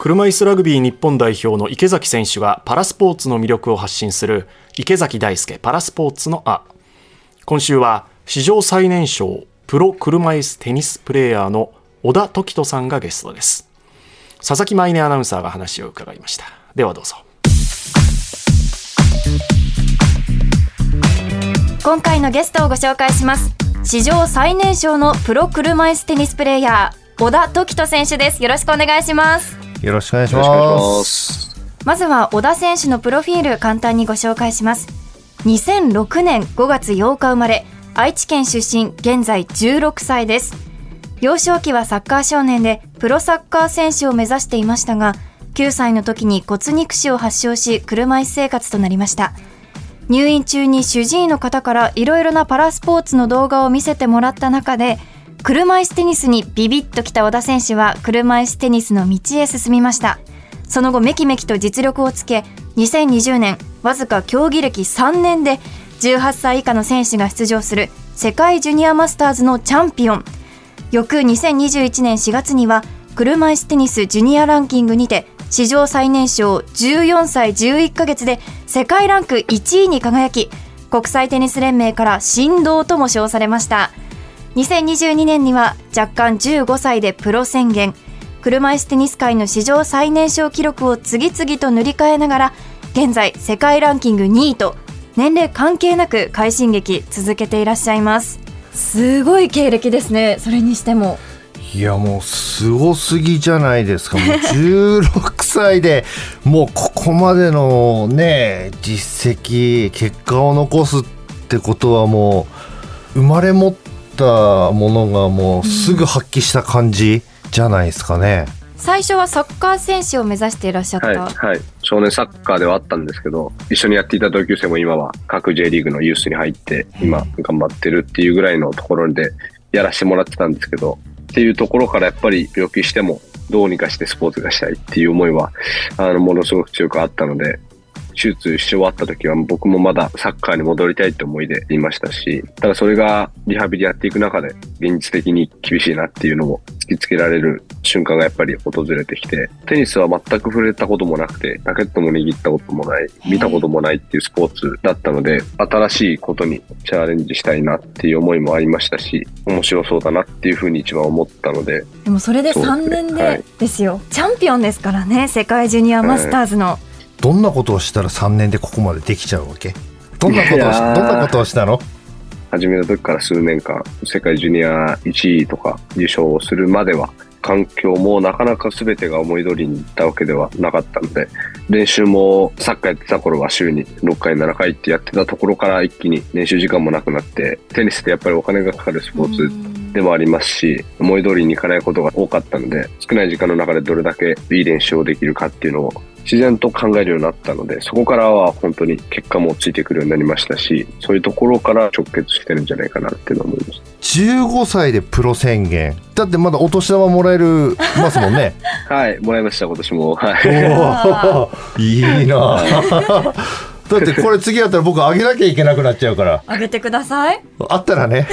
車椅子ラグビー日本代表の池崎選手がパラスポーツの魅力を発信する池崎大輔パラスポーツのあ今週は史上最年少プロ車椅子テニスプレーヤーの小田時人さんがゲストです。佐々木舞音アナウンサーが話を伺いました。ではどうぞ。今回のゲストをご紹介します。史上最年少のプロ車椅子テニスプレーヤー小田時人選手です。よろしくお願いします。よろしくお願いしま。すす。まずは小田選手のプロフィール簡単にご紹介します2006年5月8日生まれ愛知県出身現在16歳です幼少期はサッカー少年でプロサッカー選手を目指していましたが9歳の時に骨肉腫を発症し車椅子生活となりました入院中に主治医の方からいろいろなパラスポーツの動画を見せてもらった中で車椅子テニスにビビッときた小田選手は車椅子テニスの道へ進みました。その後めきめきと実力をつけ2020年わずか競技歴3年で18歳以下の選手が出場する世界ジュニアマスターズのチャンピオン。翌2021年4月には車椅子テニスジュニアランキングにて史上最年少14歳11ヶ月で世界ランク1位に輝き国際テニス連盟から神童とも称されました。2022年には若干15歳でプロ宣言車椅子テニス界の史上最年少記録を次々と塗り替えながら現在世界ランキング2位と年齢関係なく快進撃続けていらっしゃいます。すごい経歴ですね。それにしても。いやもうすごすぎじゃないですか。もう16歳で もうここまでのね実績結果を残すってことはもう生まれ持ったものがもうすぐ発揮した感じじゃないですかね。最初はサッカー選手を目指していらっしゃった、はい、はい。少年サッカーではあったんですけど、一緒にやっていた同級生も今は各 J リーグのユースに入って、今頑張ってるっていうぐらいのところでやらせてもらってたんですけど、っていうところからやっぱり病気してもどうにかしてスポーツがしたいっていう思いは、あの、ものすごく強くあったので、手術し終わった時は僕もまだサッカーに戻りたいって思いでいましたし、ただそれがリハビリやっていく中で現実的に厳しいなっていうのを突きつけられる瞬間がやっぱり訪れてきて、テニスは全く触れたこともなくて、ラケットも握ったこともない、見たこともないっていうスポーツだったので、新しいことにチャレンジしたいなっていう思いもありましたし、面白そうだなっていうふうに一番思ったので、でもそれでそうですね。3年ではい。ですよ、チャンピオンですからね。世界ジュニアマスターズの、どんなことをしたら3年でここまでできちゃうわけ？どんなことをしどんなことをしたの？始めた時から数年間、世界ジュニア1位とか優勝をするまでは、環境もなかなか全てが思い通りにいったわけではなかったので、練習もサッカーやってた頃は週に6回、7回ってやってたところから一気に練習時間もなくなって、テニスってやっぱりお金がかかるスポーツでもありますし、思い通りにいかないことが多かったので、少ない時間の中でどれだけいい練習をできるかっていうのを自然と考えるようになったので、そこからは本当に結果もついてくるようになりましたし、そういうところから直結してるんじゃないかなっていうのは思います。15歳でプロ宣言だってまだお年玉もらえるますもんね はい、もらいました、今年も。はい。いいな だってこれ次やったら僕あげなきゃいけなくなっちゃうから。あげてください。あったらね。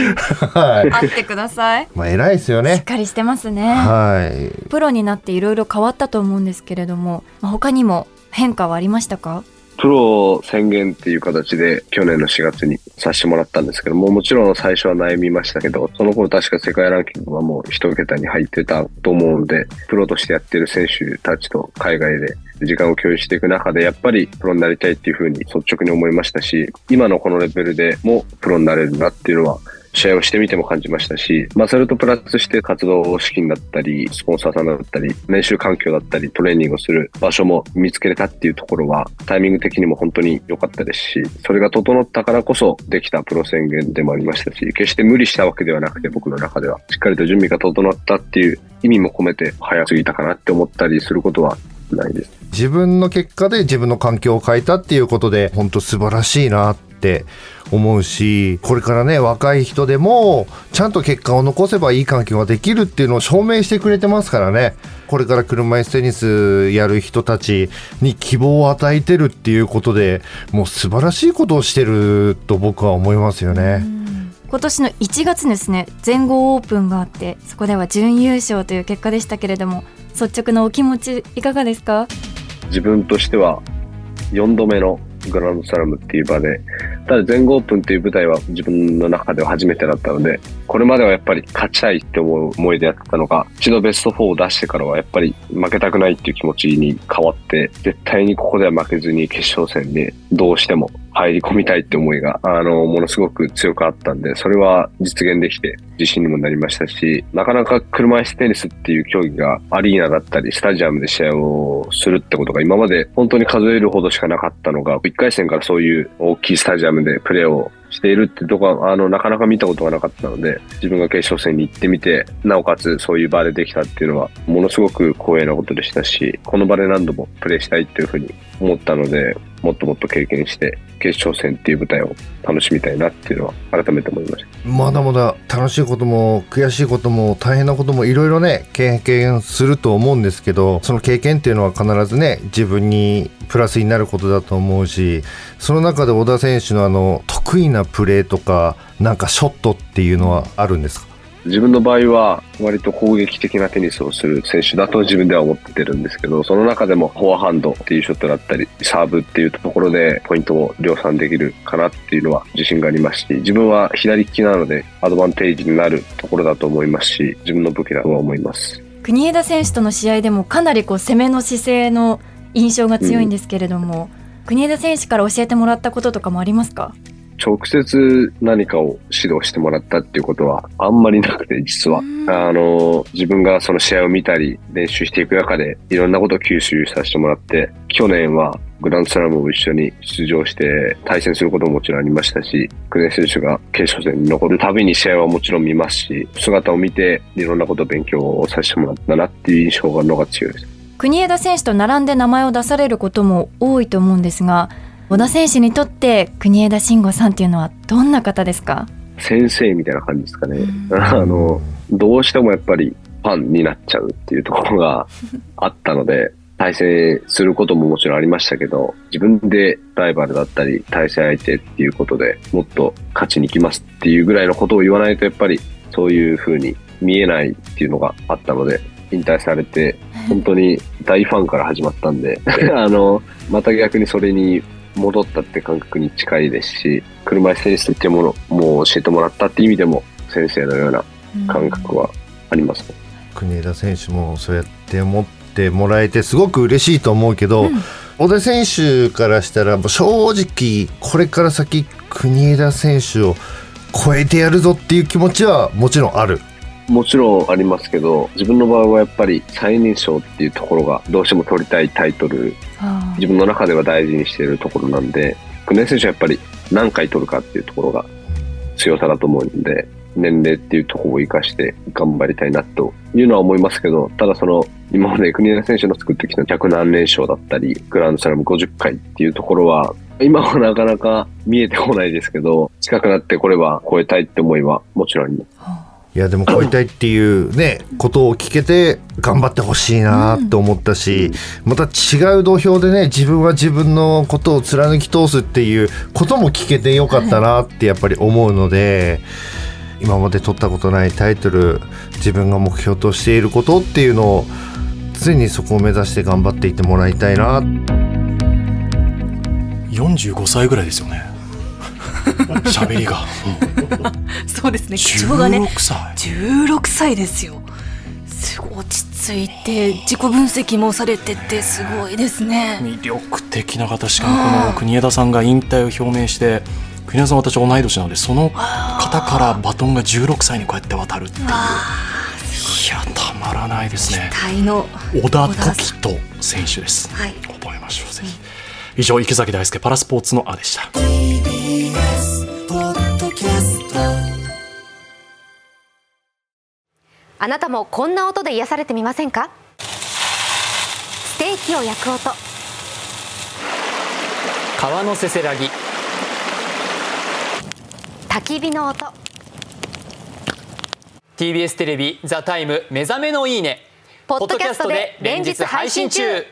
はい。会ってください。まあ偉いですよしっねかりしてますね。はい。プロになっていろいろ変わったと思うんですけれどもまあ他にも変化はありましたか？プロ宣言っていう形で去年の4月にさせてもらったんですけども、もちろん最初は悩みましたけど、その頃確か世界ランキングはもう一桁に入ってたと思うので、プロとしてやってる選手たちと海外で時間を共有していく中で、やっぱりプロになりたいっていうふうに率直に思いましたし、今のこのレベルでもプロになれるなっていうのは、試合をしてみても感じましたし、まあそれとプラスして活動資金だったり、スポンサーさんだったり、練習環境だったり、トレーニングをする場所も見つけれたっていうところは、タイミング的にも本当に良かったですし、それが整ったからこそできたプロ宣言でもありましたし、決して無理したわけではなくて僕の中では、しっかりと準備が整ったっていう意味も込めて早すぎたかなって思ったりすることはないです。自分の結果で自分の環境を変えたっていうことで本当素晴らしいなって思うしこれからね若い人でもちゃんと結果を残せばいい環境ができるっていうのを証明してくれてますからね。これから車椅子テニスやる人たちに希望を与えてるっていうことでもう素晴らしいことをしてると僕は思いますよね。今年の1月ですね全豪オープンがあってそこでは準優勝という結果でしたけれども率直なお気持ちいかがですか？自分としては4度目のグランドスラムっていう場で、ただ全豪オープンっていう舞台は自分の中では初めてだったので、これまではやっぱり勝ちたいって思う思いでやってたのが、一度ベスト4を出してからはやっぱり負けたくないっていう気持ちに変わって、絶対にここでは負けずに決勝戦でどうしても入り込みたいって思いが、あの、ものすごく強くあったんで、それは実現できて自信にもなりましたし、なかなか車椅子テニスっていう競技がアリーナだったり、スタジアムで試合をするってことが今まで本当に数えるほどしかなかったのが、1回戦からそういう大きいスタジアムでプレーをしているってとこは、あの、なかなか見たことがなかったので、自分が決勝戦に行ってみて、なおかつそういう場でできたっていうのは、ものすごく光栄なことでしたし、この場で何度もプレーしたいっていうふうに思ったので、もっともっと経験して、決勝戦っていう舞台を楽しみたいなっていうのは改めて思いました。まだまだ楽しことも悔しいことも大変なこともいろいろね経験すると思うんですけどその経験っていうのは必ずね自分にプラスになることだと思うしその中で小田選手のあの得意なプレーとかなんかショットっていうのはあるんですか？自分の場合は割と攻撃的なテニスをする選手だと自分では思ってるんですけど、その中でもフォアハンドっていうショットだったり、サーブっていうところでポイントを量産できるかなっていうのは自信がありますし、自分は左利きなのでアドバンテージになるところだと思いますし、自分の武器だとは思います。国枝選手との試合でもかなりこう攻めの姿勢の印象が強いんですけれども、国枝選手から教えてもらったこととかもありますか？直接何かを指導してもらったっていうことはあんまりなくて、実は。あの、自分がその試合を見たり、練習していく中で、いろんなことを吸収させてもらって、去年はグランドスラムを一緒に出場して対戦することももちろんありましたし、国枝選手が決勝戦に残るたびに試合はもちろん見ますし、姿を見ていろんなことを勉強をさせてもらったなっていう印象がのが強いです。国枝選手と並んで名前を出されることも多いと思うんですが小田選手にとって国枝慎吾さんっていうのはどんな方ですか？先生みたいな感じですかね。あの、どうしてもやっぱりファンになっちゃうっていうところが あったので、対戦することももちろんありましたけど、自分でライバルだったり、対戦相手っていうことでもっと勝ちに行きますっていうぐらいのことを言わないと、やっぱりそういう風に見えないっていうのがあったので、引退されて、本当に大ファンから始まったんで、あの、また逆にそれに戻ったって感覚に近いですし、車椅子テニスっていうものも教えてもらったっていう意味でも、先生のような感覚はありますね。国枝選手もそうやって思ってもらえてすごく嬉しいと思うけど、小田選手からしたらもう正直これから先国枝選手を超えてやるぞっていう気持ちはもちろんある。もちろんありますけど、自分の場合はやっぱり最年少っていうところがどうしても取りたいタイトル、自分の中では大事にしているところなんで、国枝選手はやっぱり何回取るかっていうところが強さだと思うんで、年齢っていうところを生かして頑張りたいなというのは思いますけど、ただその今まで国枝選手の作ってきた100何連勝だったり、グランドスラム50回っていうところは、今はなかなか見えてこないですけど、近くなってこれば超えたいって思いはもちろんあります。いやでも超えたいっていうね ことを聞けて頑張ってほしいなと思ったし、また違う土俵でね自分は自分のことを貫き通すっていうことも聞けてよかったなってやっぱり思うので、今まで取ったことないタイトル自分が目標としていることっていうのを常にそこを目指して頑張っていってもらいたいな。45歳ぐらいですよね 喋りが。そうですね。口調がね16歳。16歳ですよ。すごい。落ち着いて自己分析もされててすごいですね。魅力的な方。しかもこの国枝さんが引退を表明して悔国枝さん私同い年なのでその方からバトンが16歳にこうやって渡るっていう。いやたまらないですね。タイの小田時人選手です、はい。覚えましょうぜひ以上池崎大輔パラスポーツのあでした。あなたもこんな音で癒されてみませんか？ステーキを焼く音。川のせせらぎ。焚き火の音。TBS テレビ「ザタイム目覚めのいいね」ポッドキャストで連日配信中